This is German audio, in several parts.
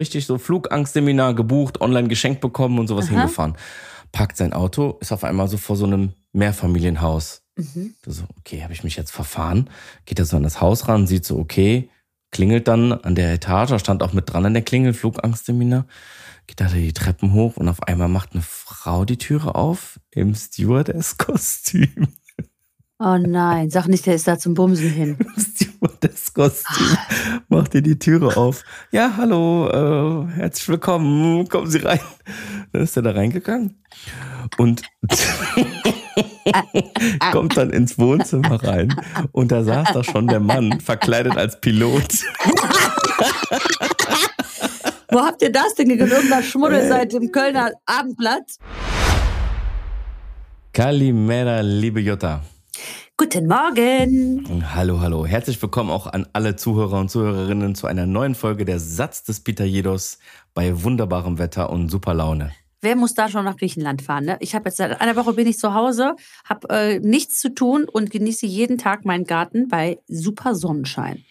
richtig so Flugangstseminar gebucht, online geschenkt bekommen und sowas Aha. hingefahren. Packt sein Auto, ist auf einmal so vor so einem Mehrfamilienhaus. Mhm. So, okay, habe ich mich jetzt verfahren? Geht er so an das Haus ran, sieht so, okay, klingelt dann an der Etage, stand auch mit dran an der Klingel, Flugangstseminar. Geht da die Treppen hoch und auf einmal macht eine Frau die Türe auf im Stewardess-Kostüm. Oh nein, sag nicht, der ist da zum Bumsen hin. Stewardess-Kostüm. Macht ihr die Türe auf. Ja, hallo, äh, herzlich willkommen, kommen Sie rein. Dann ist er da reingegangen und kommt dann ins Wohnzimmer rein und da saß da schon der Mann, verkleidet als Pilot. Wo habt ihr das denn gekriegt? Irgendeiner Schmuddel seit dem Kölner Abendblatt? Kalimera, liebe Jutta. Guten Morgen. Hallo, hallo. Herzlich willkommen auch an alle Zuhörer und Zuhörerinnen zu einer neuen Folge der Satz des Pitajedos bei wunderbarem Wetter und super Laune. Wer muss da schon nach Griechenland fahren? Ne? Ich habe jetzt seit einer Woche bin ich zu Hause, habe äh, nichts zu tun und genieße jeden Tag meinen Garten bei super Sonnenschein.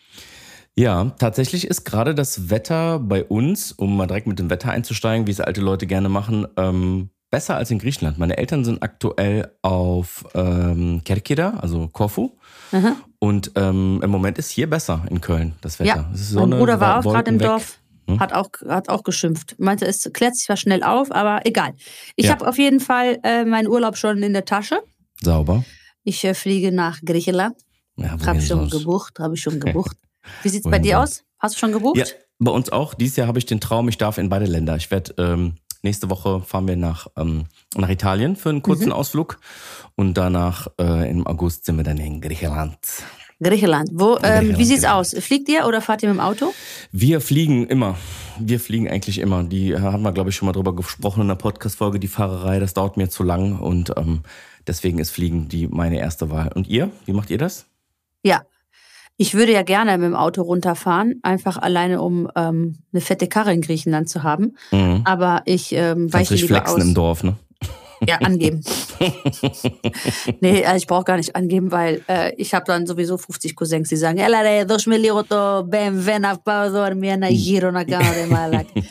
Ja, tatsächlich ist gerade das Wetter bei uns, um mal direkt mit dem Wetter einzusteigen, wie es alte Leute gerne machen, ähm, besser als in Griechenland. Meine Eltern sind aktuell auf ähm, Kerkira, also Korfu. Und ähm, im Moment ist hier besser in Köln das Wetter. Ja, Es ist mein Sonne, Bruder war auch gerade im weg. Dorf, Hm? hat auch, hat auch geschimpft. Meinte, es klärt sich zwar schnell auf, aber egal. Ich Ja. habe auf jeden Fall äh, meinen Urlaub schon in der Tasche. Sauber. Ich äh, fliege nach Griechenland. Ja, Habe wohin schon gebucht, habe ich schon gebucht. Wie sieht's bei Wohin dir sonst? aus? Hast du schon gebucht? Ja, bei uns auch. Dieses Jahr habe ich den Traum, ich darf in beide Länder. Ich werde ähm, nächste Woche fahren wir nach, ähm, nach Italien für einen kurzen Mhm. Ausflug und danach äh, im August sind wir dann in Griechenland. Griechenland. Wo, ähm, Griechenland, wie sieht's genau. aus? Fliegt ihr oder fahrt ihr mit dem Auto? Wir fliegen immer. Wir fliegen eigentlich immer. Die äh, haben wir, glaube ich, schon mal drüber gesprochen in der Podcast-Folge. Die Fahrerei, das dauert mir zu lang und ähm, deswegen ist Fliegen die meine erste Wahl. Und ihr? Wie macht ihr das? Ja. Ich würde ja gerne mit dem Auto runterfahren, einfach alleine, um ähm, eine fette Karre in Griechenland zu haben. Mhm. Aber ich ähm, weiche lieber flexen aus. im Dorf, ne? Ja, angeben. nee, also ich brauche gar nicht angeben, weil äh, ich habe dann sowieso 50 Cousins, die sagen.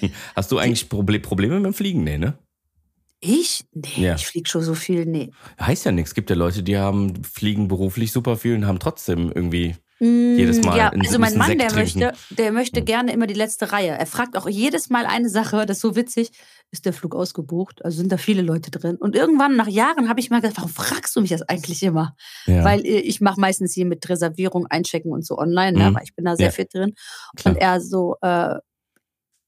Hast du eigentlich Proble Probleme mit dem Fliegen? Nee, ne? Ich? Nee, Ja. ich fliege schon so viel. Nee. Heißt ja nichts. Es gibt ja Leute, die haben fliegen beruflich super viel und haben trotzdem irgendwie Mm, Jedes Mal Ja, also mein Mann, Sekt der trinken. möchte, der möchte gerne immer die letzte Reihe. Er fragt auch jedes Mal eine Sache, das ist so witzig. Ist der Flug ausgebucht? Also sind da viele Leute drin. Und irgendwann nach Jahren habe ich mal gedacht, warum fragst du mich das eigentlich immer? ja. Weil äh, ich mache meistens hier mit Reservierung, Einchecken und so online, ne? Mhm. weil ich bin da sehr Ja. fit drin. Klar. Und er so, äh,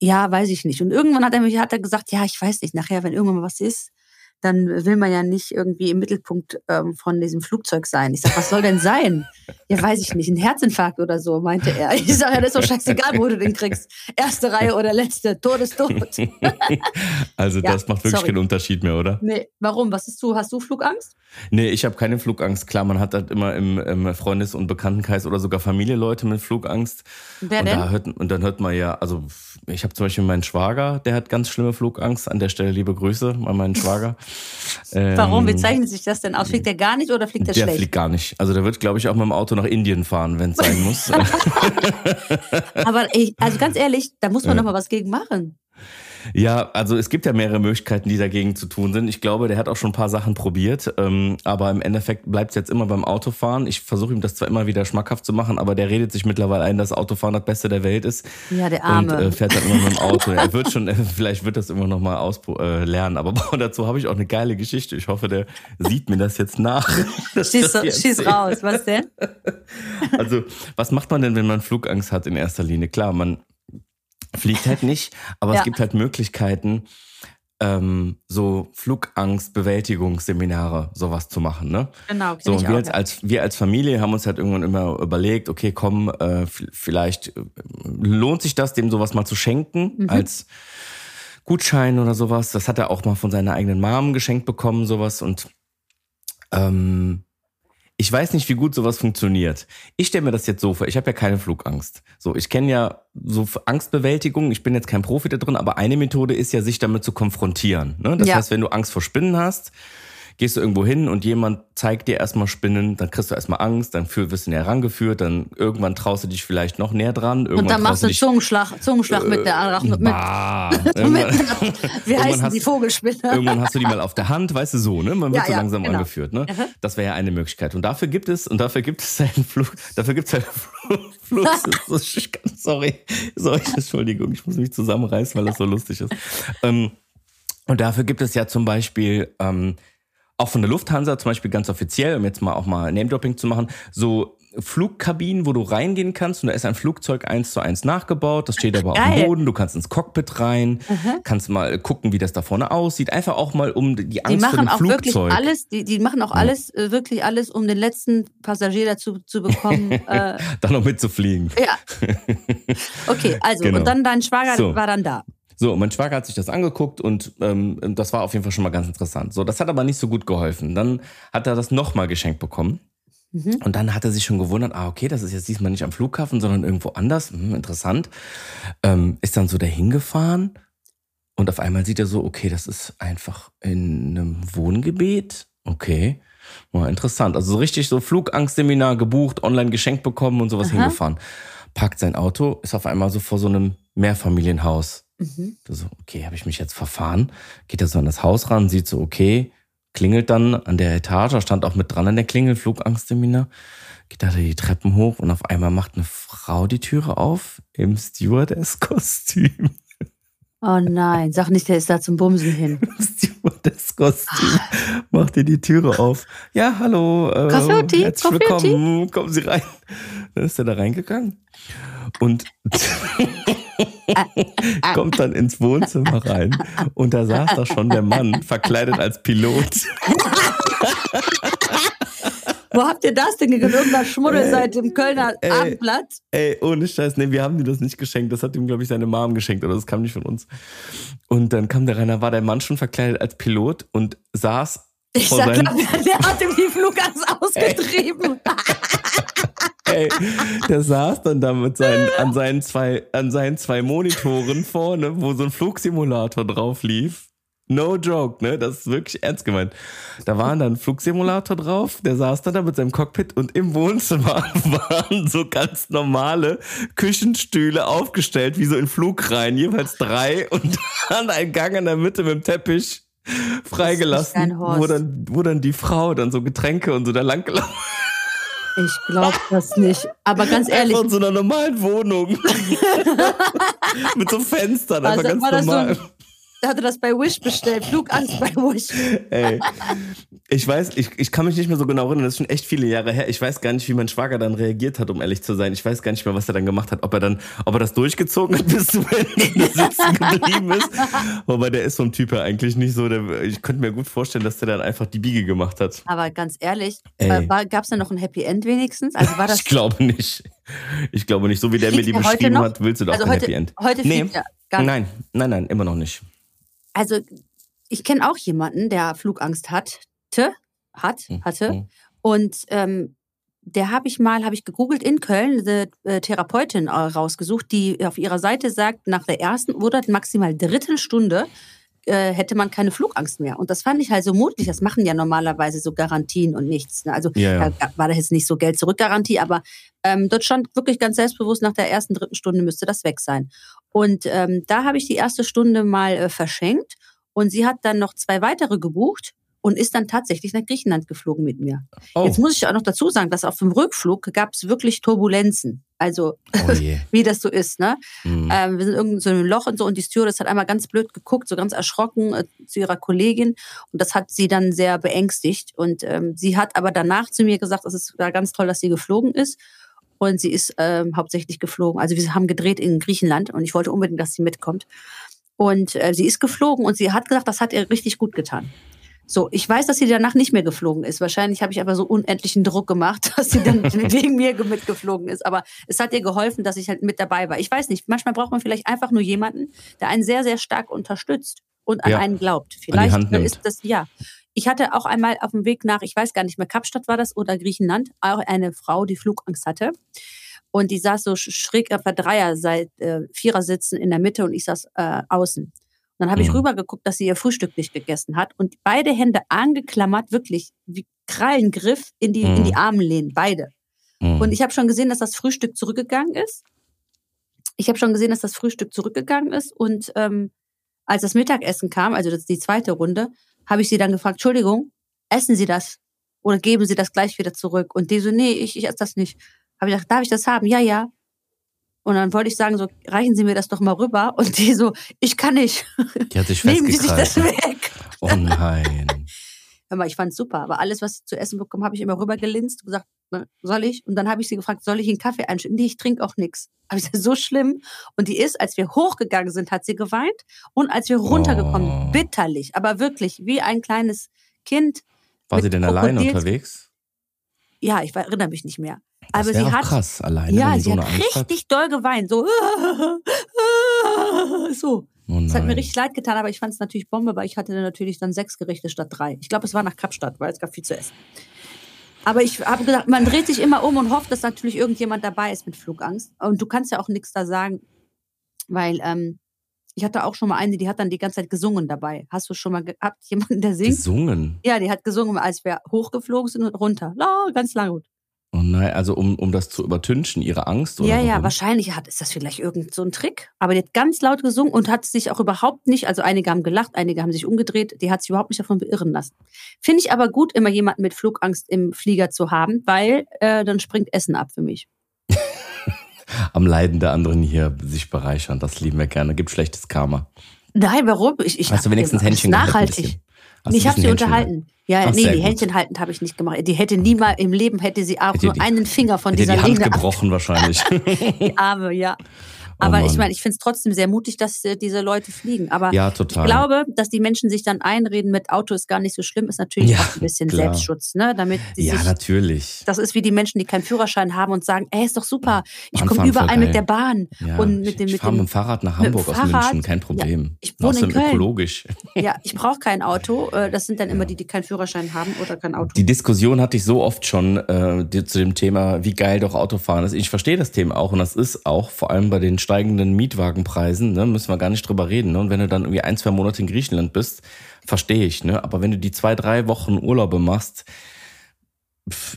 ja, weiß ich nicht. Und irgendwann hat er mich hat er gesagt, ja, ich weiß nicht, nachher, wenn irgendwann mal was ist, dann will man ja nicht irgendwie im Mittelpunkt ähm, von diesem Flugzeug sein. Ich sag, was soll denn sein? Ja, weiß ich nicht, ein Herzinfarkt oder so, meinte er. Ich sage, ja, das ist doch scheißegal, wo du den kriegst. Erste Reihe oder letzte, Tod ist tot. also Ja, das macht wirklich sorry. keinen Unterschied mehr, oder? Nee, warum? Was ist du? Hast du Flugangst? Nee, ich habe keine Flugangst. Klar, man hat halt immer im, im Freundes- und Bekanntenkreis oder sogar Familie Leute mit Flugangst. Wer und, denn? Da hört, und dann hört man ja, also ich habe zum Beispiel meinen Schwager, der hat ganz schlimme Flugangst. An der Stelle liebe Grüße an meinen Schwager. Warum? Wie Ähm, zeichnet sich das denn aus? Fliegt der gar nicht oder fliegt der, Der schlecht? fliegt gar nicht. Also der wird, glaube ich, auch mit dem Auto nach Indien fahren, wenn es sein muss. Aber ich, also ganz ehrlich, da muss man Ja. noch mal was gegen machen. Ja, also es gibt ja mehrere Möglichkeiten, die dagegen zu tun sind. Ich glaube, der hat auch schon ein paar Sachen probiert, ähm, aber im Endeffekt bleibt es jetzt immer beim Autofahren. Ich versuche ihm das zwar immer wieder schmackhaft zu machen, aber der redet sich mittlerweile ein, dass Autofahren das Beste der Welt ist Ja, der und Arme. äh, fährt dann immer mit dem Auto. er wird schon, äh, vielleicht wird das immer noch mal auspro- äh, lernen, aber boah, dazu habe ich auch eine geile Geschichte. Ich hoffe, der sieht mir das jetzt nach. schieß, hier schieß raus. Was denn? Also, was macht man denn, wenn man Flugangst hat in erster Linie? Klar, man fliegt halt nicht, aber Ja. es gibt halt Möglichkeiten, ähm, so Flugangstbewältigungsseminare, sowas zu machen, ne? Genau, So, und wir auch, als, ja. als, wir als Familie haben uns halt irgendwann immer überlegt, okay, komm, äh, vielleicht äh, lohnt sich das, dem sowas mal zu schenken, Mhm. als Gutschein oder sowas. Das hat er auch mal von seiner eigenen Mom geschenkt bekommen, sowas. Und ähm, ich weiß nicht, wie gut sowas funktioniert. Ich stelle mir das jetzt so vor, ich habe ja keine Flugangst. So, ich kenne ja so Angstbewältigung, ich bin jetzt kein Profi da drin, aber eine Methode ist ja, sich damit zu konfrontieren. Ne? Das Ja. heißt, wenn du Angst vor Spinnen hast, gehst du irgendwo hin und jemand zeigt dir erstmal Spinnen, dann kriegst du erstmal Angst, dann wirst du näher rangeführt, dann irgendwann traust du dich vielleicht noch näher dran. Irgendwann und dann machst du Zungenschlag, Zungenschlag äh, mit der Arachno. Mit, wie heißen hast, die Vogelspinne? irgendwann hast du die mal auf der Hand, weißt du so, ne? Man wird ja, so langsam genau. angeführt, ne? Mhm. Das wäre ja eine Möglichkeit. Und dafür gibt es, und dafür gibt es einen Flug, dafür gibt es einen Flug. sorry, sorry, Entschuldigung, ich muss mich zusammenreißen, weil das so lustig ist. Ähm, und dafür gibt es ja zum Beispiel ähm, auch von der Lufthansa zum Beispiel ganz offiziell, um jetzt mal auch mal Name-Dropping zu machen, so Flugkabinen, wo du reingehen kannst und da ist ein Flugzeug eins zu eins nachgebaut. Das steht aber Geil. auf dem Boden. Du kannst ins Cockpit rein, mhm. kannst mal gucken, wie das da vorne aussieht. Einfach auch mal um die Angst die machen vor dem auch Flugzeug. Wirklich alles, die, die machen auch alles, ja. Äh, wirklich alles, um den letzten Passagier dazu zu bekommen. äh, dann noch mitzufliegen. Ja. Okay, also genau. und dann dein Schwager so. war dann da. So, mein Schwager hat sich das angeguckt und ähm, das war auf jeden Fall schon mal ganz interessant. So, das hat aber nicht so gut geholfen. Dann hat er das nochmal geschenkt bekommen. Mhm. Und dann hat er sich schon gewundert, ah, okay, das ist jetzt diesmal nicht am Flughafen, sondern irgendwo anders. Hm, interessant. Ähm, ist dann so dahin gefahren und auf einmal sieht er so, okay, das ist einfach in einem Wohngebiet. Okay. Mal interessant. Also so richtig so Flugangstseminar gebucht, online geschenkt bekommen und sowas Aha. hingefahren. Packt sein Auto, ist auf einmal so vor so einem Mehrfamilienhaus. Mhm. So, okay, habe ich mich jetzt verfahren? Geht er so an das Haus ran, sieht so, okay, klingelt dann an der Etage, stand auch mit dran an der Klingel, Flugangstseminar. Geht da die Treppen hoch und auf einmal macht eine Frau die Türe auf im Stewardess-Kostüm. Oh nein, sag nicht, der ist da zum Bumsen hin. Stewardess-Kostüm. Macht ihr die Türe auf. Ja, hallo. Äh, herzlich willkommen. Kommen Sie rein. Dann ist er da reingegangen. Und kommt dann ins Wohnzimmer rein und da saß da schon der Mann, verkleidet als Pilot. Wo habt ihr das denn gekriegt? Irgendeiner Schmuddelseite im Kölner ey, Abendblatt? Ey, ohne Scheiß, nee, wir haben ihm das nicht geschenkt. Das hat ihm, glaube ich, seine Mom geschenkt oder das kam nicht von uns. Und dann kam der rein, war der Mann schon verkleidet als Pilot und saß ich sag, glaub, der hat ihm die Flugangst ausgetrieben. Ey, der saß dann da mit seinen, an, seinen zwei, an seinen zwei Monitoren vorne, wo so ein Flugsimulator drauf lief. No joke, ne? Das ist wirklich ernst gemeint. Da war dann Flugsimulator drauf, der saß dann da mit seinem Cockpit und im Wohnzimmer waren so ganz normale Küchenstühle aufgestellt, wie so in Flugreihen, jeweils drei und dann ein Gang in der Mitte mit dem Teppich freigelassen, wo dann, wo dann die Frau dann so Getränke und so da lang gelaufen ich glaube das nicht. Aber ganz ehrlich. Von so einer normalen Wohnung. Mit so Fenstern, also, einfach ganz normal. So hatte das bei Wish bestellt. Flugangst bei Wish. Ey, ich weiß, ich, ich kann mich nicht mehr so genau erinnern. Das ist schon echt viele Jahre her. Ich weiß gar nicht, wie mein Schwager dann reagiert hat, um ehrlich zu sein. Ich weiß gar nicht mehr, was er dann gemacht hat. Ob er dann, ob er das durchgezogen hat, bis zum Ende sitzen geblieben ist. Wobei der ist vom Typ her eigentlich nicht so. Der, ich könnte mir gut vorstellen, dass der dann einfach die Biege gemacht hat. Aber ganz ehrlich, äh, gab es da noch ein Happy End wenigstens? Also war das ich glaube nicht. Ich glaube nicht. So wie der mir die beschrieben hat, willst du doch also kein heute, Happy End. Heute nee. Nein, nein, nein, immer noch nicht also ich kenne auch jemanden, der Flugangst hatte, hat, hm, hatte. Mhm. Und ähm, der habe ich mal, habe ich gegoogelt in Köln, eine äh, Therapeutin äh, rausgesucht, die auf ihrer Seite sagt, nach der ersten oder maximal dritten Stunde äh, hätte man keine Flugangst mehr. Und das fand ich halt so mutig. Das machen ja normalerweise so Garantien und nichts. Ne? Also ja, ja. Da war das jetzt nicht so Geld-Zurück-Garantie, aber ähm, dort stand wirklich ganz selbstbewusst, nach der ersten, dritten Stunde müsste das weg sein. Und ähm, da habe ich die erste Stunde mal äh, verschenkt und sie hat dann noch zwei weitere gebucht und ist dann tatsächlich nach Griechenland geflogen mit mir. Oh. Jetzt muss ich auch noch dazu sagen, dass auf dem Rückflug gab es wirklich Turbulenzen. Also oh wie das so ist. Ne? Mhm. Ähm, wir sind irgendwo so in einem Loch und so und die Stewardess hat einmal ganz blöd geguckt, so ganz erschrocken äh, zu ihrer Kollegin und das hat sie dann sehr beängstigt. Und ähm, sie hat aber danach zu mir gesagt, es ist ganz toll, dass sie geflogen ist. Und sie ist ähm, hauptsächlich geflogen. Also wir haben gedreht in Griechenland und ich wollte unbedingt, dass sie mitkommt. Und äh, sie ist geflogen und sie hat gesagt, das hat ihr richtig gut getan. So, ich weiß, dass sie danach nicht mehr geflogen ist. Wahrscheinlich habe ich aber so unendlichen Druck gemacht, dass sie dann wegen mir mitgeflogen ist. Aber es hat ihr geholfen, dass ich halt mit dabei war. Ich weiß nicht, manchmal braucht man vielleicht einfach nur jemanden, der einen sehr, sehr stark unterstützt und an ja, einen glaubt. Vielleicht ist das, ja. Ich hatte auch einmal auf dem Weg nach, ich weiß gar nicht mehr, Kapstadt war das oder Griechenland, auch eine Frau, die Flugangst hatte. Und die saß so schräg auf der Dreier, seit äh, Vierer sitzen in der Mitte und ich saß äh, außen. Dann habe ich Mhm. rübergeguckt, dass sie ihr Frühstück nicht gegessen hat und beide Hände angeklammert, wirklich wie Krallengriff in die, in die Mhm. Armlehnen, beide. Mhm. Und ich habe schon gesehen, dass das Frühstück zurückgegangen ist. Ich habe schon gesehen, dass das Frühstück zurückgegangen ist. Und ähm, als das Mittagessen kam, also das ist die zweite Runde, habe ich sie dann gefragt, Entschuldigung, essen Sie das? Oder geben Sie das gleich wieder zurück? Und die so, nee, ich, ich esse das nicht. Habe ich gedacht, darf ich das haben? Ja, ja. Und dann wollte ich sagen, so, reichen Sie mir das doch mal rüber. Und die so, ich kann nicht. Die hat sich Nehmen Sie sich das weg. Oh nein. Hör mal, ich fand's super. Aber alles, was ich zu essen bekommen, habe ich immer rübergelinst und gesagt, ne, soll ich? Und dann habe ich sie gefragt, soll ich einen Kaffee einschütten? Nee, ich trinke auch nichts. Habe ich so schlimm. Und die ist, als wir hochgegangen sind, hat sie geweint. Und als wir runtergekommen Oh. bitterlich, aber wirklich wie ein kleines Kind. War sie denn alleine Krokodils- unterwegs? Ja, ich erinnere mich nicht mehr. Das Aber sie hat, krass, alleine, ja, sie so hat eine Angst hat. richtig doll geweint. So, so. Oh Es hat mir richtig leid getan, aber ich fand es natürlich Bombe, weil ich hatte dann natürlich dann sechs Gerichte statt drei. Ich glaube, es war nach Kapstadt, weil es gab viel zu essen. Aber ich habe gedacht, man dreht sich immer um und hofft, dass natürlich irgendjemand dabei ist mit Flugangst. Und du kannst ja auch nichts da sagen, weil ähm, ich hatte auch schon mal eine, die hat dann die ganze Zeit gesungen dabei. Hast du schon mal gehabt, jemanden, der singt? Gesungen. Ja, die hat gesungen, als wir hochgeflogen sind und runter. La, ganz lang gut. Oh nein, also um, um das zu übertünchen, ihre Angst oder Ja, ja, warum? wahrscheinlich hat, ist das vielleicht irgend so ein Trick. Aber die hat ganz laut gesungen und hat sich auch überhaupt nicht, also einige haben gelacht, einige haben sich umgedreht, die hat sich überhaupt nicht davon beirren lassen. Finde ich aber gut, immer jemanden mit Flugangst im Flieger zu haben, weil äh, dann springt Essen ab für mich. Am Leiden der anderen hier sich bereichern, das lieben wir gerne. Gibt schlechtes Karma. Nein, warum? Ich, ich Hast du wenigstens Händchen Nachhaltig. Hast ich habe sie Händchen unterhalten. Ja, Ach, nee, die gut. Händchen halten habe ich nicht gemacht. Die hätte nie mal im Leben, hätte sie auch Hätte nur die- einen Finger von Hätte dieser die Hand ab- gebrochen wahrscheinlich. die Arme, ja. Oh Aber ich Mann. meine, ich finde es trotzdem sehr mutig, dass äh, diese Leute fliegen. Aber ja, Ich glaube, dass die Menschen sich dann einreden mit Auto ist gar nicht so schlimm, ist natürlich Ja, auch ein bisschen klar. Selbstschutz, ne? Damit ja, sich. natürlich. Das ist wie die Menschen, die keinen Führerschein haben und sagen, ey, ist doch super, ich komme überall mit der Bahn Ja, und mit ich, dem ich mit fahre mit dem. Fahrrad nach Hamburg aus Fahrrad. München, kein Problem. ich wohne in Köln. ökologisch. Ja, ich brauche kein Auto. äh, Das sind dann immer die, die keinen Führerschein haben oder kein Auto. Die Diskussion hatte ich so oft schon äh, zu dem Thema, wie geil doch Autofahren ist. Ich verstehe das Thema auch und das ist auch vor allem bei den steigenden Mietwagenpreisen, ne, müssen wir gar nicht drüber reden. Ne? Und wenn du dann irgendwie ein, zwei Monate in Griechenland bist, verstehe ich. Ne? Aber wenn du die zwei, drei Wochen Urlaube machst,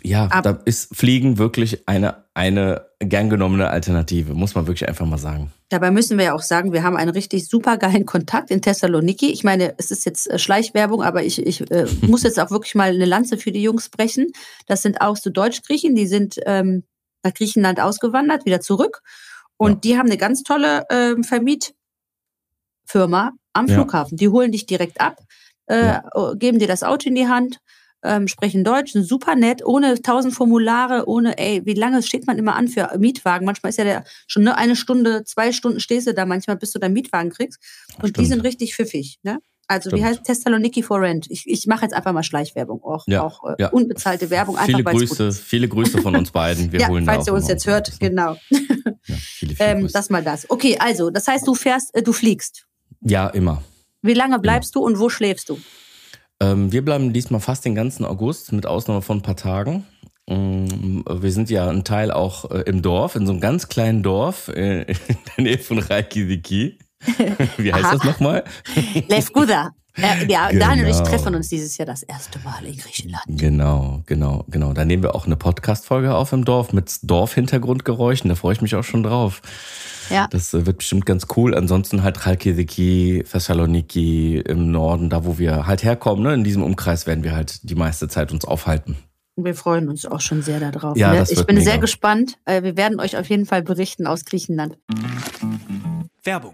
ja, Ab- da ist Fliegen wirklich eine, eine gern genommene Alternative, muss man wirklich einfach mal sagen. Dabei müssen wir ja auch sagen, wir haben einen richtig super geilen Kontakt in Thessaloniki. Ich meine, es ist jetzt äh, Schleichwerbung, aber ich, ich äh, muss jetzt auch wirklich mal eine Lanze für die Jungs brechen. Das sind auch so Deutschgriechen, die sind ähm, nach Griechenland ausgewandert, wieder zurück. Und Ja. die haben eine ganz tolle ähm, Vermietfirma am Ja. Flughafen. Die holen dich direkt ab, äh, Ja. geben dir das Auto in die Hand, ähm, sprechen Deutsch, sind super nett, ohne tausend Formulare, ohne, ey, wie lange steht man immer an für Mietwagen? Manchmal ist ja der schon ne, eine Stunde, zwei Stunden stehst du da manchmal, bis du deinen Mietwagen kriegst. Und die Stimmt. sind richtig pfiffig, ne? Also wie Stimmt. heißt Thessaloniki for Rent? Ich, ich mache jetzt einfach mal Schleichwerbung, auch, Ja, auch äh, ja. unbezahlte Werbung, einfach viele Grüße, viele Grüße von uns beiden. Wir ja, holen falls ihr uns immer jetzt hört, genau. Ja, viele, viele Ähm, das mal das. Okay, also, das heißt, du fährst, äh, du fliegst. ja, immer. Wie lange bleibst du und wo schläfst du? Ähm, wir bleiben diesmal fast den ganzen August, mit Ausnahme von ein paar Tagen. Ähm, Wir sind ja ein Teil auch äh, im Dorf, in so einem ganz kleinen Dorf äh, in der Nähe von Reykjavik. Wie heißt Aha. das nochmal? Lefguda. Äh, ja, Daniel und ich Genau. treffen uns dieses Jahr das erste Mal in Griechenland. Genau, genau, genau. Da nehmen wir auch eine Podcast-Folge auf im Dorf mit Dorfhintergrundgeräuschen. Da freue ich mich auch schon drauf. Ja. Das äh, wird bestimmt ganz cool. Ansonsten halt Chalkidiki, Thessaloniki im Norden, da wo wir halt herkommen. Ne? In diesem Umkreis werden wir halt die meiste Zeit uns aufhalten. Wir freuen uns auch schon sehr darauf. Ja, ne? das Ich bin mega. sehr gespannt. Äh, Wir werden euch auf jeden Fall berichten aus Griechenland. Werbung.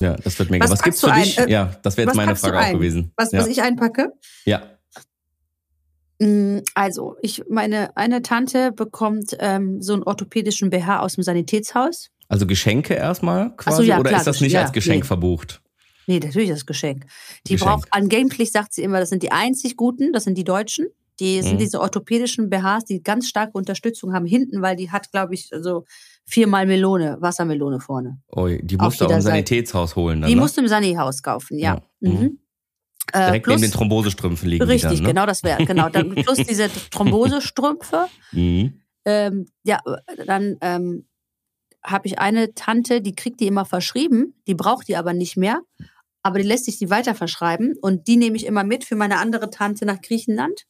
Ja, das wird mega. Was Was, gibt's für du dich? ein? Äh, ja, das wäre jetzt meine Frage auch ein? gewesen. Was, ja. was ich einpacke? ja. Mm, Also, ich, meine eine Tante bekommt ähm, so einen orthopädischen BH aus dem Sanitätshaus. Also Geschenke erstmal quasi? so, ja, oder klar, ist das nicht ja, als Geschenk nee. verbucht? Nee, natürlich das Geschenk. Die Geschenk. braucht angeblich, sagt sie immer, das sind die einzig guten, das sind die Deutschen. Die sind Mhm. diese orthopädischen BHs, die ganz starke Unterstützung haben hinten, weil die hat, glaube ich, so viermal Melone, Wassermelone vorne. Ui, die musst du auch im. Sanitätshaus holen dann, die ne? musst du im Sani-Haus kaufen, ja. Ja, Mhm. Äh, Direkt plus, neben den Thrombosestrümpfen liegen Richtig, die dann, ne? genau, das wäre, genau. Dann, plus diese Thrombosestrümpfe. Mhm. Ähm, ja, dann ähm, habe ich eine Tante, die kriegt die immer verschrieben, die braucht die aber nicht mehr, aber die lässt sich die weiter verschreiben und die nehme ich immer mit für meine andere Tante nach Griechenland.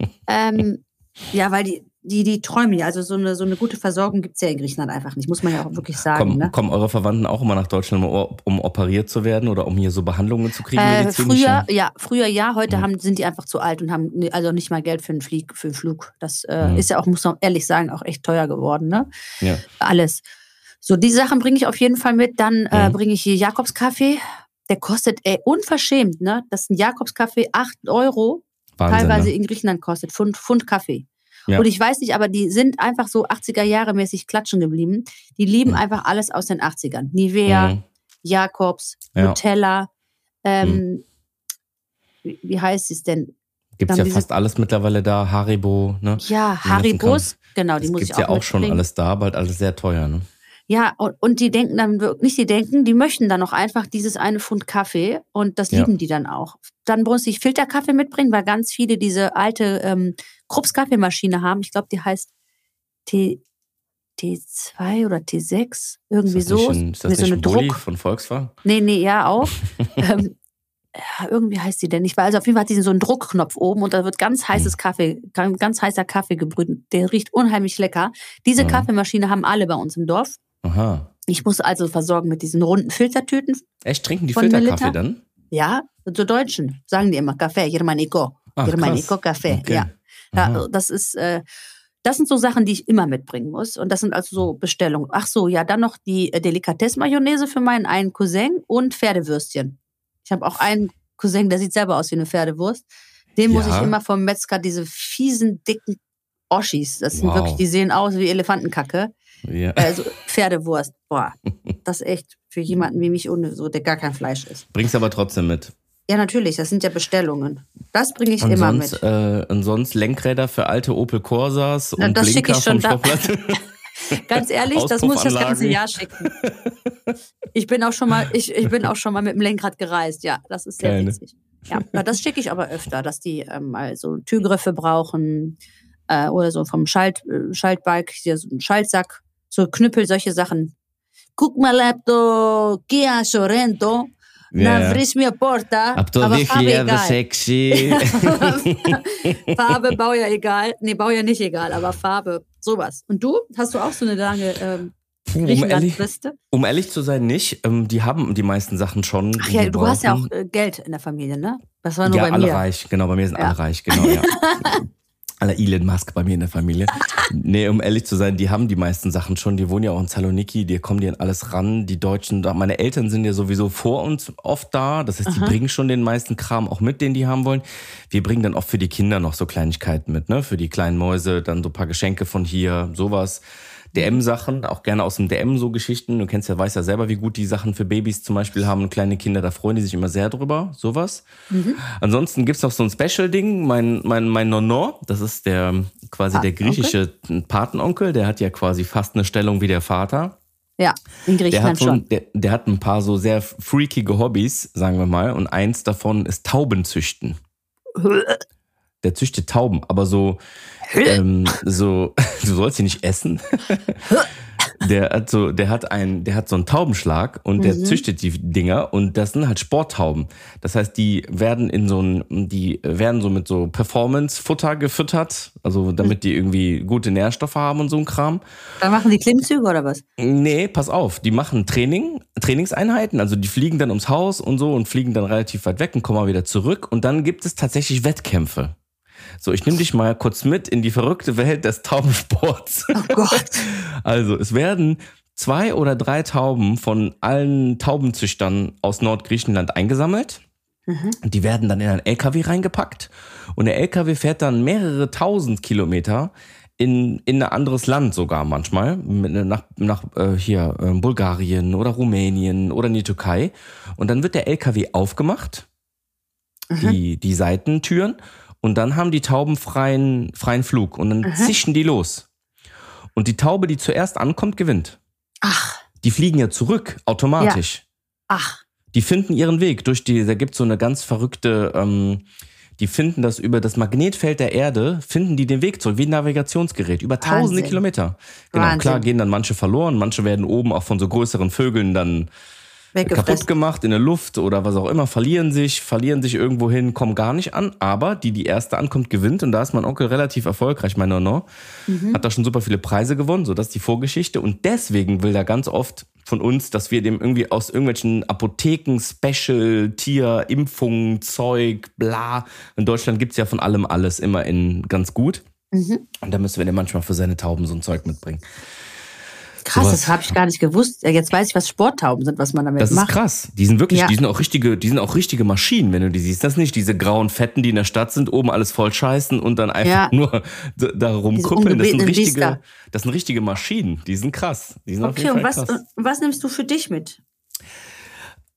ähm, ja, weil die, die, die träumen ja, also so eine, so eine gute Versorgung gibt's ja in Griechenland einfach nicht, muss man ja auch wirklich sagen. Kommen, ne? kommen eure Verwandten auch immer nach Deutschland, um, um operiert zu werden oder um hier so Behandlungen zu kriegen? Äh, früher, ja, früher ja, heute Mhm. haben, sind die einfach zu alt und haben also nicht mal Geld für einen, Flieg, für einen Flug. Das äh, Mhm. ist ja auch, muss man ehrlich sagen, auch echt teuer geworden, ne? Ja. Alles. So, die Sachen bringe ich auf jeden Fall mit. Dann äh, Mhm. bringe ich hier Jakobskaffee. Der kostet, ey, unverschämt, ne? Das ist ein Jakobskaffee, 8 Euro, Wahnsinn, teilweise ne? in Griechenland kostet, Pfund, Pfund Kaffee. Ja. Und ich weiß nicht, aber die sind einfach so 80er Jahre mäßig klatschen geblieben. Die lieben Mhm. einfach alles aus den 80ern. Nivea, Mhm. Jakobs, Ja. Nutella, ähm, wie, wie heißt es denn? Gibt's dann ja fast alles mittlerweile da, Haribo, ne? Ja, Haribos, genau, die das muss ich auch ja auch schon alles da, bald alles sehr teuer, ne? Ja, und, und die denken dann wirklich, nicht die denken, die möchten dann auch einfach dieses eine Pfund Kaffee und das Ja. lieben die dann auch. Dann muss ich Filterkaffee mitbringen, weil ganz viele diese alte ähm, Krupps Kaffeemaschine haben. Ich glaube, die heißt T, T2 oder T6, irgendwie ist das so. nicht ein, ist das Mit so nicht eine ein Bulli Druck. von Volkswagen? Nee, nee, ja auch. ähm, ja, irgendwie heißt die denn nicht. Weil also auf jeden Fall hat die so einen Druckknopf oben und da wird ganz heißes Hm. Kaffee, ganz, ganz heißer Kaffee gebrüht. Der riecht unheimlich lecker. Diese Mhm. Kaffeemaschine haben alle bei uns im Dorf. Aha. Ich muss also versorgen mit diesen runden Filtertüten. Echt, trinken die Filterkaffee dann? Ja, so Deutschen sagen die immer Kaffee, Germanico. Ach, Germanico. Kaffee, Okay. ja. ja. Das ist, äh, das sind so Sachen, die ich immer mitbringen muss. Und das sind also so Bestellungen. Ach so, ja, dann noch die äh, Delikatesse-Mayonnaise für meinen einen Cousin und Pferdewürstchen. Ich habe auch einen Cousin, der sieht selber aus wie eine Pferdewurst. Den muss Ja. ich immer vom Metzger, diese fiesen, dicken Oschis. Das sind Wow. wirklich, die sehen aus wie Elefantenkacke. Ja. Also Pferdewurst. Boah, das ist echt für jemanden wie mich, ohne so, der gar kein Fleisch isst. Bringst aber trotzdem mit. Ja, natürlich, das sind ja Bestellungen. Das bringe ich Und immer sonst, mit. äh, und sonst Lenkräder für alte Opel Corsas Na, und das Blinker ich schon vom. Ganz ehrlich, das muss ich das ganze. Jahr schicken. Ich bin auch schon mal, ich, ich bin auch schon mal mit dem Lenkrad gereist. Ja, das ist sehr Geil, ne? witzig. Ja, das schicke ich aber öfter, dass die ähm, mal so Türgriffe brauchen äh, oder so vom Schalt, äh, Schaltbike, hier so ein Schaltsack, so Knüppel, solche Sachen. Guck mal, Lapto, Kia Sorento, ja. frisch mir porta, Ab da aber wie Farbe viel egal. sexy. Farbe, Baujahr egal. Nee, Baujahr nicht egal, aber Farbe, sowas. Und du? Hast du auch so eine lange ähm, Puh, um, ehrlich, um ehrlich zu sein, nicht. Ähm, die haben die meisten Sachen schon. Ach ja, du hast ja auch äh, Geld in der Familie, ne? Das war nur ja, bei alle mir. reich, genau, bei mir sind Ja. alle reich, genau, ja. Aller Elon Musk bei mir in der Familie. Nee, um ehrlich zu sein, die haben die meisten Sachen schon. Die wohnen ja auch in Saloniki, die kommen die an alles ran. Die Deutschen, meine Eltern sind ja sowieso vor uns oft da. Das heißt, die Aha. bringen schon den meisten Kram auch mit, den die haben wollen. Wir bringen dann oft für die Kinder noch so Kleinigkeiten mit, ne? Für die kleinen Mäuse, dann so ein paar Geschenke von hier, sowas. DM-Sachen, auch gerne aus dem DM so Geschichten. Du kennst ja, weißt ja selber, wie gut die Sachen für Babys zum Beispiel haben und kleine Kinder, da freuen die sich immer sehr drüber, sowas. Mhm. Ansonsten gibt's noch so ein Special-Ding, mein, mein, mein Nono, das ist der quasi der Patenonkel? griechische Patenonkel, der hat ja quasi fast eine Stellung wie der Vater. Ja, in Der Griechenland so schon. der, der hat ein paar so sehr freakige Hobbys, sagen wir mal, und eins davon ist Taubenzüchten. Der züchtet Tauben, aber so, ähm, so, du sollst sie nicht essen. Der hat so, der hat ein, der hat so einen Taubenschlag und der Mhm. züchtet die Dinger und das sind halt Sporttauben. Das heißt, die werden in so ein, die werden so mit so Performance-Futter gefüttert, also damit die irgendwie gute Nährstoffe haben und so ein Kram. Da machen die Klimmzüge oder was? Nee, pass auf, die machen Training, Trainingseinheiten, also die fliegen dann ums Haus und so und fliegen dann relativ weit weg und kommen mal wieder zurück und dann gibt es tatsächlich Wettkämpfe. So, ich nehme dich mal kurz mit in die verrückte Welt des Taubensports. Oh Gott. Also, es werden zwei oder drei Tauben von allen Taubenzüchtern aus Nordgriechenland eingesammelt. Mhm. Und die werden dann in einen LKW reingepackt. Und der LKW fährt dann mehrere tausend Kilometer in, in ein anderes Land sogar manchmal, mit- nach, nach äh, hier äh, Bulgarien oder Rumänien oder in die Türkei. Und dann wird der LKW aufgemacht, Mhm. die, die Seitentüren, und dann haben die Tauben freien, freien Flug und dann Mhm. zischen die los. Und die Taube, die zuerst ankommt, gewinnt. Ach, Die fliegen ja zurück, automatisch. ach. Die finden ihren Weg durch die, da gibt's so eine ganz verrückte, ähm, die finden das über das Magnetfeld der Erde, finden die den Weg zurück, wie ein Navigationsgerät, über tausende Wahnsinn. Kilometer. Genau, Wahnsinn. klar gehen dann manche verloren, manche werden oben auch von so größeren Vögeln dann kaputt gemacht in der Luft oder was auch immer, verlieren sich, verlieren sich irgendwo hin, kommen gar nicht an, aber die, die erste ankommt, gewinnt und da ist mein Onkel relativ erfolgreich, mein Nonno, Mhm. hat da schon super viele Preise gewonnen, so das ist die Vorgeschichte und deswegen will er ganz oft von uns, dass wir dem irgendwie aus irgendwelchen Apotheken, Special, Tier, Impfungen, Zeug, bla. In Deutschland gibt's ja von allem alles immer in ganz gut. Mhm. Und da müssen wir dem manchmal für seine Tauben so ein Zeug mitbringen. Krass, Sowas. das habe ich gar nicht gewusst. Jetzt weiß ich, was Sporttauben sind, was man damit Das ist macht. krass. Die sind wirklich, Ja. die sind auch richtige, die sind auch richtige Maschinen, wenn du die siehst. Das sind nicht diese grauen Fetten, die in der Stadt sind, oben alles voll scheißen und dann einfach Ja. nur da rumkuppeln. Das sind richtige, Biester. das sind richtige Maschinen. Die sind krass. Die sind Okay, und was, krass. was nimmst du für dich mit?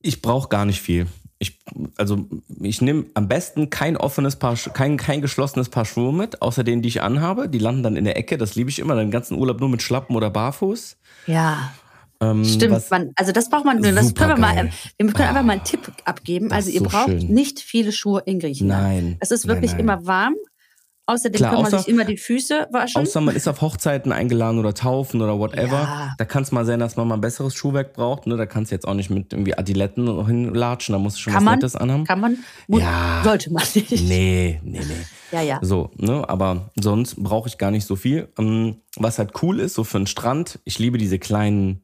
Ich brauche gar nicht viel. Ich, also ich nehme am besten kein offenes Paar, kein, kein geschlossenes Paar Schuhe mit, außer denen, die ich anhabe. Die landen dann in der Ecke. Das liebe ich immer. Den ganzen Urlaub nur mit Schlappen oder Barfuß. Ja, Ähm, stimmt. Man, also das braucht man. Das können wir mal. Wir können einfach Ah, mal einen Tipp abgeben. Also ihr so braucht schön. nicht viele Schuhe in Griechenland. Nein. Es ist nein, wirklich nein. immer warm. Außerdem Klar, kann man außer- sich immer die Füße waschen. Außer man ist auf Hochzeiten eingeladen oder Taufen oder whatever. Ja. Da kann es mal sein, dass man mal ein besseres Schuhwerk braucht. Ne? Da kannst du jetzt auch nicht mit irgendwie Adiletten hinlatschen. Da musst du schon Kann was man? Nettes anhaben. Kann man? Ja. Sollte man nicht. Nee, nee, nee. Ja, ja. So, ne? Aber sonst brauche ich gar nicht so viel. Ähm, Was halt cool ist, so für einen Strand, ich liebe diese kleinen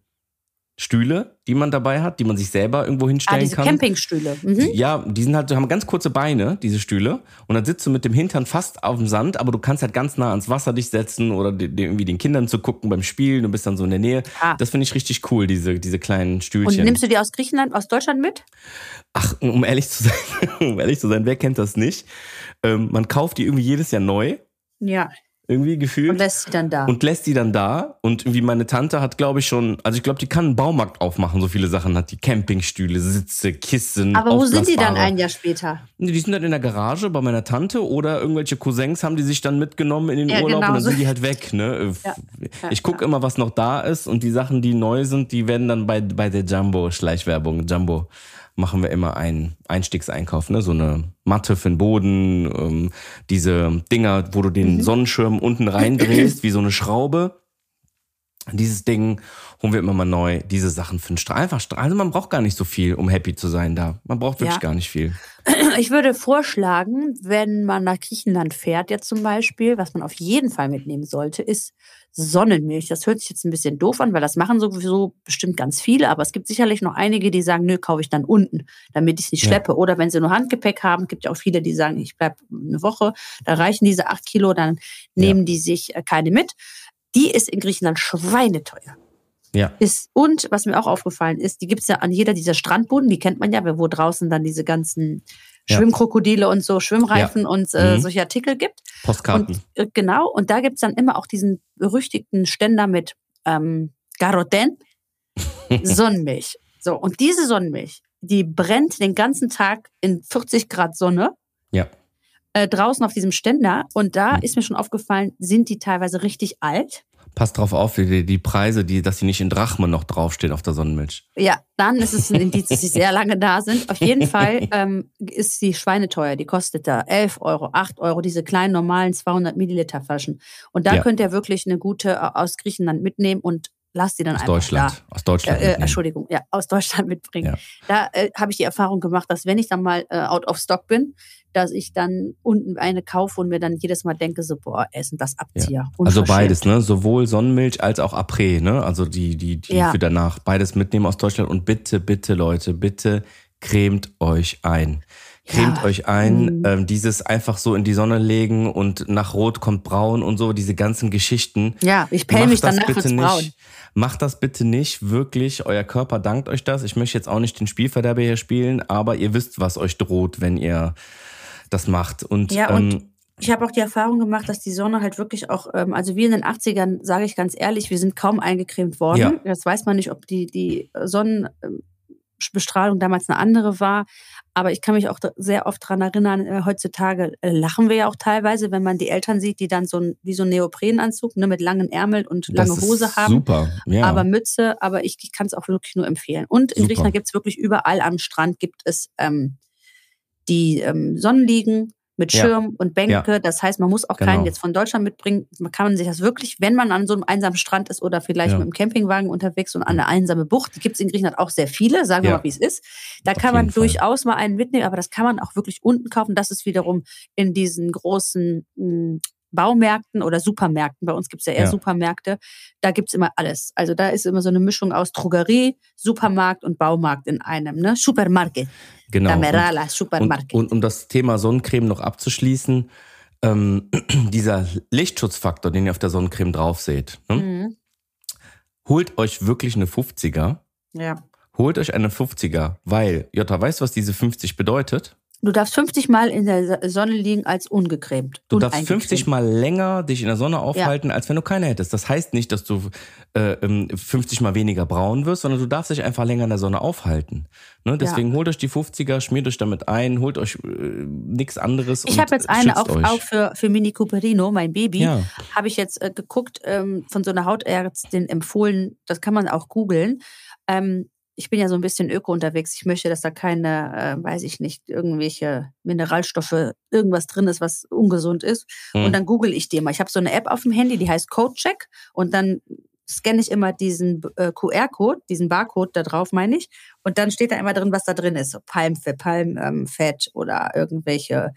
Stühle, die man dabei hat, die man sich selber irgendwo Ah, hinstellen diese kann. Campingstühle. Mhm. Ja, die sind halt, haben ganz kurze Beine, diese Stühle. Und dann sitzt du mit dem Hintern fast auf dem Sand, aber du kannst halt ganz nah ans Wasser dich setzen oder die, die, irgendwie den Kindern zu gucken beim Spielen. Du bist dann so in der Nähe. Ah. Das finde ich richtig cool, diese, diese kleinen Und Stühlchen. nimmst du die aus Griechenland, aus Deutschland mit? Ach, um ehrlich zu sein, um ehrlich zu sein, wer kennt das nicht? Ähm, man kauft die irgendwie jedes Jahr neu, Ja. Irgendwie gefühlt. Und lässt sie dann da. und lässt die dann da. Und irgendwie meine Tante hat, glaube ich, schon, also ich glaube, die kann einen Baumarkt aufmachen, so viele Sachen hat die. Campingstühle, Sitze, Kissen. Aber wo sind die dann ein Jahr später? Die sind dann in der Garage bei meiner Tante oder irgendwelche Cousins haben die sich dann mitgenommen in den Ja, Urlaub genau und dann so. sind die halt weg. Ne? Ja, ja, ich gucke immer, was noch da ist und die Sachen, die neu sind, die werden dann bei, bei der Jumbo, Schleichwerbung, Jumbo, machen wir immer einen Einstiegseinkauf. Ne? So eine Matte für den Boden, ähm, diese Dinger, wo du Mhm. den Sonnenschirm unten reindrehst, wie so eine Schraube. Dieses Ding holen wir immer mal neu. Diese Sachen für den Strahl. Einfach Strahl. Also man braucht gar nicht so viel, um happy zu sein da. Man braucht wirklich Ja. gar nicht viel. Ich würde vorschlagen, wenn man nach Griechenland fährt, jetzt zum Beispiel, was man auf jeden Fall mitnehmen sollte, ist Sonnenmilch. Das hört sich jetzt ein bisschen doof an, weil das machen sowieso bestimmt ganz viele, aber es gibt sicherlich noch einige, die sagen, nö, kaufe ich dann unten, damit ich es nicht Ja. schleppe. Oder wenn sie nur Handgepäck haben, gibt ja auch viele, die sagen, ich bleibe eine Woche, da reichen diese acht Kilo, dann nehmen die sich äh, keine mit. Die ist in Griechenland schweineteuer. Ja. Ist, und was mir auch aufgefallen ist, die gibt's ja an jeder dieser Strandbuden, die kennt man ja, wo draußen dann diese ganzen Ja. Schwimmkrokodile und so, Schwimmreifen und äh, Mhm. solche Artikel gibt. Postkarten. Und äh, genau, und da gibt's dann immer auch diesen berüchtigten Ständer mit ähm, Garoten, Sonnenmilch. So, und diese Sonnenmilch, die brennt den ganzen Tag in 40 Grad Sonne. Ja. Äh, draußen auf diesem Ständer. Und da Mhm. ist mir schon aufgefallen, sind die teilweise richtig alt. Passt drauf auf, die, die Preise, die, dass die nicht in Drachmen noch draufstehen auf der Sonnenmilch. Ja, dann ist es ein Indiz, dass sie sehr lange da sind. Auf jeden Fall ähm, ist die schweineteuer. Die kostet da 11 Euro, 8 Euro, diese kleinen normalen 200 Milliliter Flaschen. Und da Ja. könnt ihr wirklich eine gute äh, aus Griechenland mitnehmen und lasst die dann Aus einfach Deutschland. Aus Deutschland. da. Äh, äh. Entschuldigung, ja, aus Deutschland mitbringen. Ja. Da äh, habe ich die Erfahrung gemacht, dass wenn ich dann mal äh, out of stock bin, dass ich dann unten eine kaufe und mir dann jedes Mal denke, so, boah, essen das Abzieher. Also Unverschämt. beides, ne? Sowohl Sonnenmilch als auch Après, ne? Also die, die, die Ja. für danach. Beides mitnehmen aus Deutschland. Und bitte, bitte, Leute, bitte cremt euch ein. Cremt Ja. euch ein, Mhm. ähm, dieses einfach so in die Sonne legen und nach Rot kommt Braun und so, diese ganzen Geschichten. Ja, ich pell Macht mich das danach bitte wird's braun. nicht. Macht das bitte nicht, wirklich. Euer Körper dankt euch das. Ich möchte jetzt auch nicht den Spielverderber hier spielen, aber ihr wisst, was euch droht, wenn ihr das macht. Und, Ja, und ähm, Ich habe auch die Erfahrung gemacht, dass die Sonne halt wirklich auch, ähm, also wir in den 80ern, sage ich ganz ehrlich, wir sind kaum eingecremt worden. Ja. Jetzt weiß man nicht, ob die, die Sonnenbestrahlung damals eine andere war. Aber ich kann mich auch sehr oft dran erinnern, äh, heutzutage äh, lachen wir ja auch teilweise, wenn man die Eltern sieht, die dann so ein, wie so ein Neoprenanzug ne, mit langen Ärmeln und lange das Hose haben. Super, ja. Aber Mütze, aber ich, ich kann es auch wirklich nur empfehlen. Und in Super. Griechenland gibt es wirklich überall am Strand gibt es ähm, die ähm, Sonnenliegen mit Ja. Schirm und Bänke. Das heißt, man muss auch keinen Genau. jetzt von Deutschland mitbringen. Man kann sich das wirklich, wenn man an so einem einsamen Strand ist oder vielleicht Ja. mit dem Campingwagen unterwegs und an eine einsame Bucht, die gibt es in Griechenland auch sehr viele, sagen wir Ja. mal, wie es ist. Da Auf kann man Fall. durchaus mal einen mitnehmen, aber das kann man auch wirklich unten kaufen. Das ist wiederum in diesen großen mh, Baumärkten oder Supermärkten. Bei uns gibt es ja eher Ja. Supermärkte. Da gibt's immer alles. Also da ist immer so eine Mischung aus Drogerie, Supermarkt und Baumarkt in einem. Ne? Supermarket. Genau. Und- Camerala, Und, Supermarket. und um das Thema Sonnencreme noch abzuschließen, ähm, dieser Lichtschutzfaktor, den ihr auf der Sonnencreme drauf seht, ne? Mhm. holt euch wirklich eine 50er. Ja. Holt euch eine 50er, weil, Jutta, weißt du, was diese 50 bedeutet? Du darfst 50 Mal in der Sonne liegen als ungecremt. Du darfst uneingecremt. 50 Mal länger dich in der Sonne aufhalten, als wenn du keine hättest. Das heißt nicht, dass du äh, ähm, 50 Mal weniger braun wirst, sondern du darfst dich einfach länger in der Sonne aufhalten. Ne? Deswegen holt euch die 50er, schmiert euch damit ein, holt euch äh, nichts anderes. Ich habe jetzt eine auch, auch für, für Mini Cooperino, mein Baby. Ja. Habe ich jetzt äh, geguckt, ähm, von so einer Hautärztin empfohlen. Das kann man auch googeln. Ähm, ich bin ja so ein bisschen öko unterwegs. Ich möchte, dass da keine, äh, weiß ich nicht, irgendwelche Mineralstoffe, irgendwas drin ist, was ungesund ist. Hm. Und dann google ich die mal. Ich habe so eine App auf dem Handy, die heißt Codecheck. Und dann scanne ich immer diesen äh, QR-Code, diesen Barcode da drauf, meine ich. Und dann steht da immer drin, was da drin ist. So Palmfett, Palmfett oder irgendwelche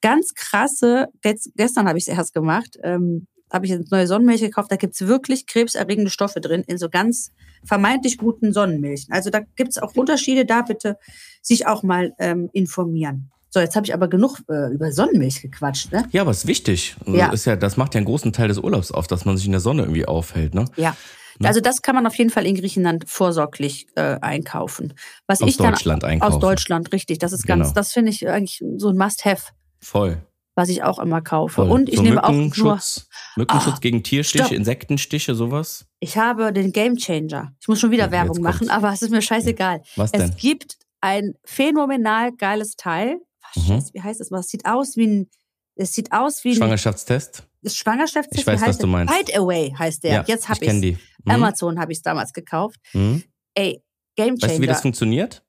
ganz krasse, gestern habe ich es erst gemacht, ähm, habe ich jetzt neue Sonnenmilch gekauft, da gibt's wirklich krebserregende Stoffe drin in so ganz vermeintlich guten Sonnenmilchen. Also da gibt's auch Unterschiede, da bitte sich auch mal ähm, informieren. So, jetzt habe ich aber genug äh, über Sonnenmilch gequatscht, ne? Ja, aber ist wichtig. Ja. Ist ja, das macht ja einen großen Teil des Urlaubs auf, dass man sich in der Sonne irgendwie aufhält. Ne? Ja. Ne? Also das kann man auf jeden Fall in Griechenland vorsorglich äh, einkaufen. Was Aus ich dann Deutschland einkaufen. aus Deutschland, richtig. Das ist ganz, Genau. das finde ich eigentlich so ein Must-have, Voll. Was ich auch immer kaufe. voll. Und ich so nehme auch nur, Mückenschutz, Mückenschutz Ah, gegen Tierstiche, stopp. Insektenstiche, sowas. ich habe den Game Changer. Ich muss schon wieder Ja, Werbung machen, aber es ist mir scheißegal. Was denn? Es gibt ein phänomenal geiles Teil. Was, Mhm. Scheiße, wie heißt das? mal? Es sieht aus wie ein, es sieht aus wie ein Schwangerschaftstest? das Schwangerschaftstest. Ich weiß, was du der? meinst. Fight Away heißt der. Jetzt habe ich ich die. Mhm. Amazon habe ich es damals gekauft. Mhm. Ey, Game Changer. Weißt du, wie das funktioniert?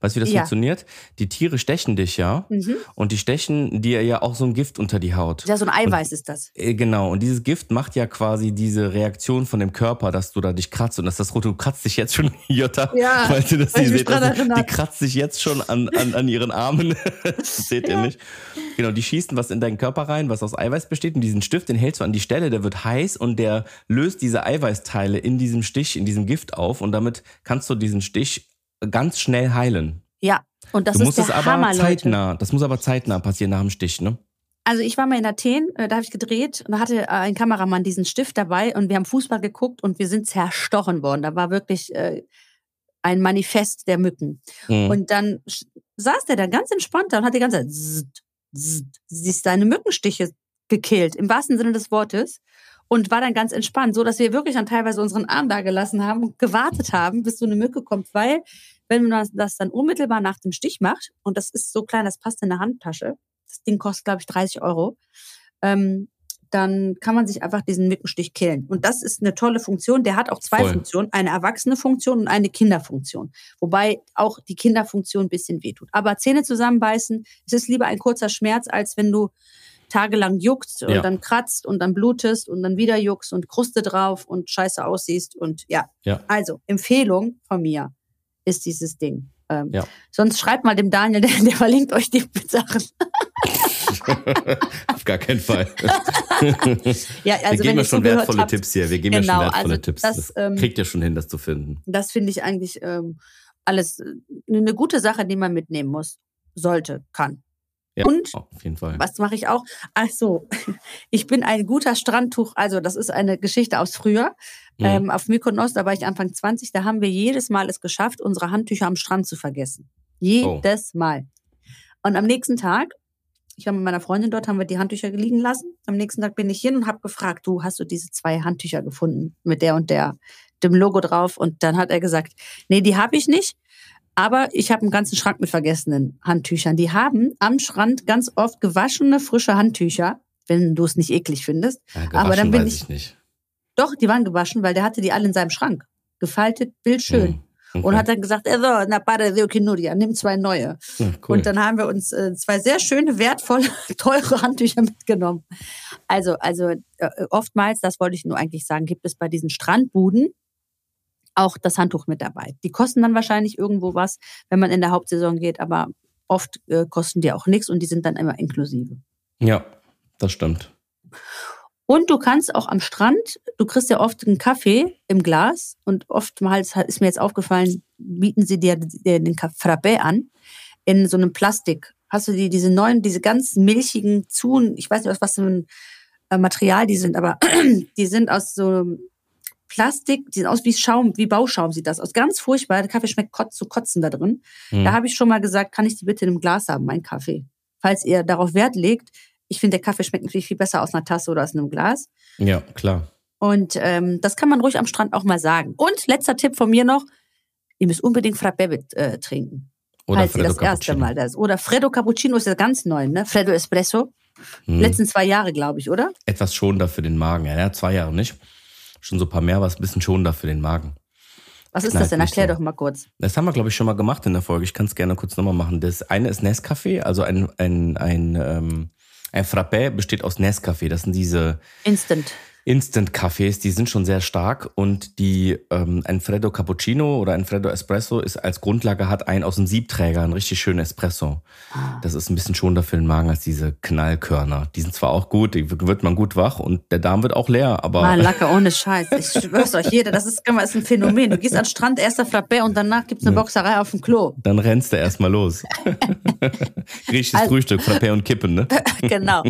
Weißt du, wie das Ja. funktioniert? Die Tiere stechen dich ja mhm. und die stechen dir ja auch so ein Gift unter die Haut. Ja, so ein Eiweiß ist das. Äh, Genau, und dieses Gift macht ja quasi diese Reaktion von dem Körper, dass du da dich kratzt und dass das rote, du kratzt dich jetzt schon, Jutta, Ja, weil du das nicht seht, das, die kratzt sich jetzt schon an, an, an ihren Armen, das seht ihr Ja. nicht. Genau, die schießen was in deinen Körper rein, was aus Eiweiß besteht und diesen Stift, den hältst du an die Stelle, der wird heiß und der löst diese Eiweißteile in diesem Stich, in diesem Gift auf und damit kannst du diesen Stich ganz schnell heilen. Ja. Und das du ist der es aber Hammer, Leute. zeitnah, das muss aber zeitnah passieren nach dem Stich, ne? Also ich war mal in Athen, äh, da habe ich gedreht und da hatte äh, ein Kameramann diesen Stift dabei und wir haben Fußball geguckt und wir sind zerstochen worden. Da war wirklich äh, ein Manifest der Mücken. Mhm. Und dann saß der da ganz entspannt da und hat die ganze Zeit zzzt, zzzt, sich seine Mückenstiche gekillt, im wahrsten Sinne des Wortes. Und war dann ganz entspannt, so dass wir wirklich dann teilweise unseren Arm da gelassen haben und gewartet haben, bis so eine Mücke kommt, weil wenn man das- dann unmittelbar nach dem Stich macht, und das ist so klein, das passt in eine Handtasche, das Ding kostet, glaube ich, 30 Euro, ähm, dann kann man sich einfach diesen Mückenstich killen. Und das ist eine tolle Funktion. Der hat auch zwei Voll. Funktionen, eine erwachsene Funktion und eine Kinderfunktion. Wobei auch die Kinderfunktion ein bisschen wehtut. Aber Zähne zusammenbeißen, es ist lieber ein kurzer Schmerz, als wenn du tagelang juckst und Ja. dann kratzt und dann blutest und dann wieder juckst und Kruste drauf und scheiße aussiehst. Und ja, Ja. also Empfehlung von mir ist dieses Ding. Ähm, Ja. Sonst schreibt mal dem Daniel, der, der verlinkt euch die Sachen. Auf gar keinen Fall. Ja, wir also geben wenn ja schon wertvolle habt, Tipps hier. Wir geben ja Genau, schon wertvolle also Tipps. das, Das, ähm, kriegt ihr schon hin, das zu finden. Das finde ich eigentlich ähm, alles äh, eine gute Sache, die man mitnehmen muss. sollte, kann. Ja, Und auf jeden Fall. Was mache ich auch? Ach so, ich bin ein guter Strandtuch. Also das ist eine Geschichte aus früher. Mhm. Ähm, auf Mykonos, da war ich Anfang 20, da haben wir jedes Mal es geschafft, unsere Handtücher am Strand zu vergessen. Jedes Mal. Und am nächsten Tag, ich war mit meiner Freundin dort, haben wir die Handtücher liegen lassen. Am nächsten Tag bin ich hin und habe gefragt, du, hast du diese zwei Handtücher gefunden mit der und der, dem Logo drauf? Und dann hat er gesagt, nee, die habe ich nicht. Aber ich habe einen ganzen Schrank mit vergessenen Handtüchern. Die haben am Strand ganz oft gewaschene, frische Handtücher, wenn du es nicht eklig findest. Ja, aber dann bin ich- ich nicht. Doch, die waren gewaschen, weil der hatte die alle in seinem Schrank. Gefaltet, bildschön. Mhm. Okay. Und hat dann gesagt, "Eh, so, na para de Okinuria, nimm zwei neue. Ja, cool. Und dann haben wir uns äh, zwei sehr schöne, wertvolle, teure Handtücher mitgenommen. Also, also äh, oftmals, das wollte ich nur eigentlich sagen, gibt es bei diesen Strandbuden auch das Handtuch mit dabei. Die kosten dann wahrscheinlich irgendwo was, wenn man in der Hauptsaison geht, aber oft äh, kosten die auch nichts und die sind dann immer inklusive. ja, das stimmt. Und du kannst auch am Strand, du kriegst ja oft einen Kaffee im Glas und oftmals ist mir jetzt aufgefallen, bieten sie dir den Frappé an in so einem Plastik. Hast du die, diese neuen, diese ganz milchigen Zun, ich weiß nicht, aus was für ein äh, Material die sind, aber die sind aus so einem Plastik, die sind aus wie Schaum, wie Bauschaum sieht das aus. Ganz furchtbar, der Kaffee schmeckt kotz, zu kotzen da drin. Mhm. Da habe ich schon mal gesagt, kann ich die bitte in einem Glas haben, mein Kaffee? Falls ihr darauf Wert legt, ich finde, der Kaffee schmeckt natürlich viel besser aus einer Tasse oder aus einem Glas. ja, klar. Und ähm, das kann man ruhig am Strand auch mal sagen. Und letzter Tipp von mir noch, ihr müsst unbedingt Frappé mit, äh, trinken. Oder falls ihr Freddo das erste Cappuccino. Mal das. Oder Freddo Cappuccino ist ja ganz neu, ne? Freddo Espresso. Mhm. Letzten zwei Jahre, glaube ich, oder? Etwas schonender für den Magen. Ja, zwei Jahre nicht. Schon so ein paar mehr, ist ein bisschen schonender für den Magen. Was ist Knallt das denn? Erklär so. doch mal kurz. Das haben wir, glaube ich, schon mal gemacht in der Folge. Ich kann es gerne kurz nochmal machen. Das eine ist Nescafé, also ein, ein, ein, ähm, ein Frappé besteht aus Nescafé. Das sind diese Instant. Instant-Cafés, die sind schon sehr stark und die ähm, ein Freddo Cappuccino oder ein Freddo Espresso ist als Grundlage hat ein aus dem Siebträger, ein richtig schönen Espresso. Das ist ein bisschen schonender für den Magen als diese Knallkörner. Die sind zwar auch gut, die wird man gut wach und der Darm wird auch leer, aber Mann, Lacke, ohne Scheiß. Ich schwör's euch, jeder, das ist, ist ein Phänomen. Du gehst an den Strand, erster Frappé und danach gibt's eine Boxerei auf dem Klo. dann rennst du erstmal los. Griechisches Also- Frühstück, Frappé und Kippen, ne? genau.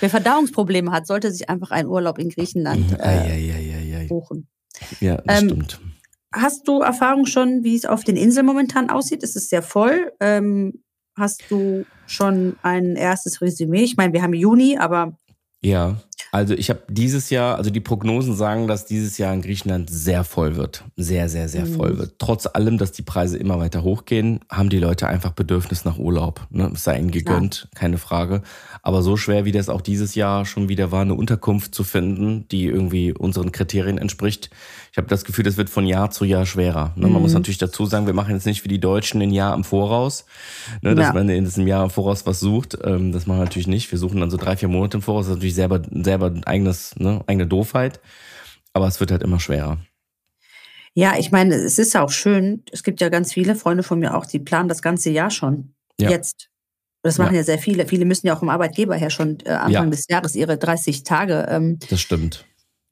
Wer Verdauungsprobleme hat, sollte sich einfach einen Urlaub in Griechenland äh, Eieieiei. buchen. Ja, das Ähm, stimmt. Hast du Erfahrung schon, wie es auf den Inseln momentan aussieht? Ist es sehr voll? Ähm, hast du schon ein erstes Resümee? Ich meine, wir haben Juni, aber Ja, also ich habe dieses Jahr, also die Prognosen sagen, dass dieses Jahr in Griechenland sehr voll wird. Sehr, sehr, sehr voll Mhm. wird. Trotz allem, dass die Preise immer weiter hochgehen, haben die Leute einfach Bedürfnis nach Urlaub. Ne? Es sei ihnen gegönnt, keine Frage. Aber so schwer, wie das auch dieses Jahr schon wieder war, eine Unterkunft zu finden, die irgendwie unseren Kriterien entspricht. Ich habe das Gefühl, das wird von Jahr zu Jahr schwerer. Ne? Man muss Mhm. natürlich dazu sagen, wir machen jetzt nicht wie die Deutschen ein Jahr im Voraus, ne? dass Ja. man in diesem Jahr im Voraus was sucht. Ähm, das machen wir natürlich nicht. Wir suchen dann so drei, vier Monate im Voraus. Das ist natürlich selber, selber ein eigenes, ne? eigene Doofheit. Aber es wird halt immer schwerer. ja, ich meine, es ist ja auch schön. Es gibt ja ganz viele Freunde von mir auch, die planen das ganze Jahr schon. Ja. Jetzt. Das machen Ja. ja. sehr viele. Viele müssen ja auch vom Arbeitgeber her schon äh, Anfang Ja. des Jahres ihre 30 Tage ähm, Das stimmt.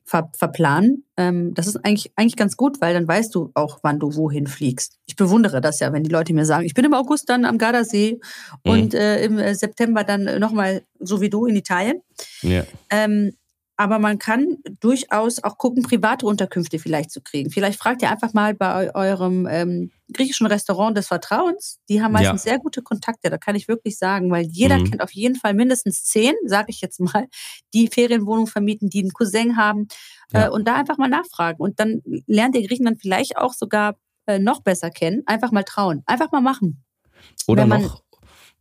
Ver verplanen. Ähm, das ist eigentlich, eigentlich ganz gut, weil dann weißt du auch, wann du wohin fliegst. Ich bewundere das ja, wenn die Leute mir sagen, ich bin im August dann am Gardasee Mhm. und äh, im äh, September dann nochmal so wie du in Italien. Ja. Ähm, aber man kann durchaus auch gucken, private Unterkünfte vielleicht zu kriegen. Vielleicht fragt ihr einfach mal bei eu- eurem ähm, griechischen Restaurant des Vertrauens. Die haben meistens sehr gute Kontakte, da kann ich wirklich sagen, weil jeder Mhm. kennt auf jeden Fall mindestens zehn, sage ich jetzt mal, die Ferienwohnungen vermieten, die einen Cousin haben. Ja. Äh, und da einfach mal nachfragen. Und dann lernt ihr Griechenland vielleicht auch sogar äh, noch besser kennen. Einfach mal trauen. Einfach mal machen. Oder man- noch,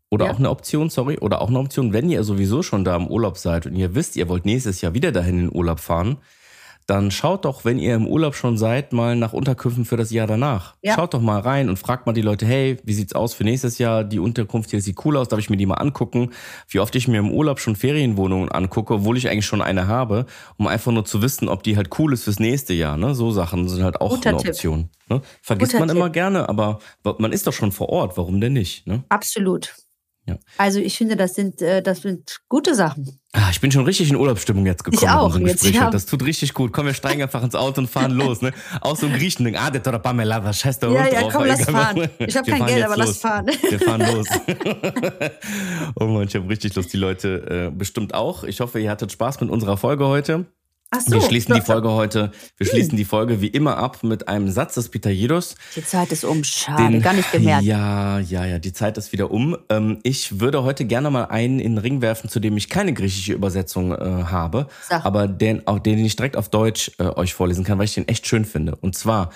oder Ja. auch eine Option, sorry, oder auch eine Option, wenn ihr sowieso schon da im Urlaub seid und ihr wisst, ihr wollt nächstes Jahr wieder dahin in den Urlaub fahren, dann schaut doch, wenn ihr im Urlaub schon seid, mal nach Unterkünften für das Jahr danach. Ja. Schaut doch mal rein und fragt mal die Leute, hey, wie sieht's aus für nächstes Jahr? Die Unterkunft hier sieht cool aus, darf ich mir die mal angucken? Wie oft ich mir im Urlaub schon Ferienwohnungen angucke, obwohl ich eigentlich schon eine habe, um einfach nur zu wissen, ob die halt cool ist fürs nächste Jahr. Ne? So Sachen sind halt auch Guter eine Tipp. Option. Ne? Vergisst Guter man immer Tipp. gerne, aber man ist doch schon vor Ort, warum denn nicht? Ne? Absolut. Ja. Also ich finde, das sind, äh, das sind gute Sachen. Ah, ich bin schon richtig in Urlaubsstimmung jetzt gekommen Ich auch, jetzt, ja. Das tut richtig gut. Komm, wir steigen einfach ins Auto und fahren los. Ne? Auch so ein Griechen denkt, ah, der Tora Pamela, scheiß der Ja, Hund ja, drauf. komm, lass fahren. was- Ich hab Wir kein Geld, aber lass los. fahren. Wir fahren los. oh Mann, ich habe richtig Lust. Die Leute äh, bestimmt auch. Ich hoffe, ihr hattet Spaß mit unserer Folge heute. So. wir schließen die. Folge heute, wir schließen die Folge wie immer ab mit einem Satz des Pitajedos. Die Zeit ist um. Schade, gar nicht gemerkt. Ja, ja, ja, die Zeit ist wieder um. Ähm, ich würde heute gerne mal einen in den Ring werfen, zu dem ich keine griechische Übersetzung äh, habe, Sag. aber den, auch den ich direkt auf Deutsch äh, euch vorlesen kann, weil ich den echt schön finde. Und zwar,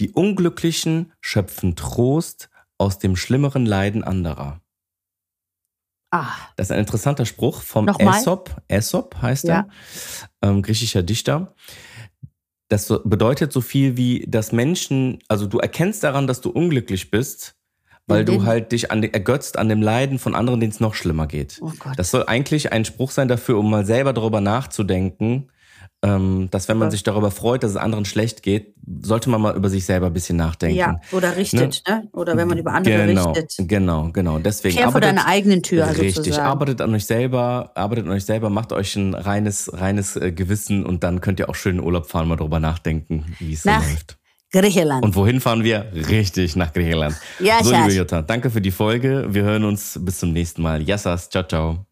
die Unglücklichen schöpfen Trost aus dem schlimmeren Leiden anderer. Ah, Das ist ein interessanter Spruch vom Nochmal? Aesop. Aesop heißt Ja. er, ähm, griechischer Dichter. Das bedeutet so viel wie, dass Menschen, also du erkennst daran, dass du unglücklich bist, weil du halt dich an, ergötzt an dem Leiden von anderen, denen es noch schlimmer geht. oh Gott. Das soll eigentlich ein Spruch sein dafür, um mal selber darüber nachzudenken, ähm, dass wenn man sich darüber freut, dass es anderen schlecht geht, sollte man mal über sich selber ein bisschen nachdenken. ja, oder richtet, ne? Oder wenn man über andere genau, richtet. Genau, genau. Deswegen Kehr vor arbeitet- deiner eigenen Tür, also Richtig, sozusagen. arbeitet an euch selber, arbeitet an euch selber, macht euch ein reines, reines äh, Gewissen und dann könnt ihr auch schön in Urlaub fahren, mal drüber nachdenken, wie es so Nach läuft. Griechenland. Und wohin fahren wir? Richtig, nach Griechenland. Ja, so, liebe Jutta, danke für die Folge. Wir hören uns bis zum nächsten Mal. Yassas, ciao, ciao.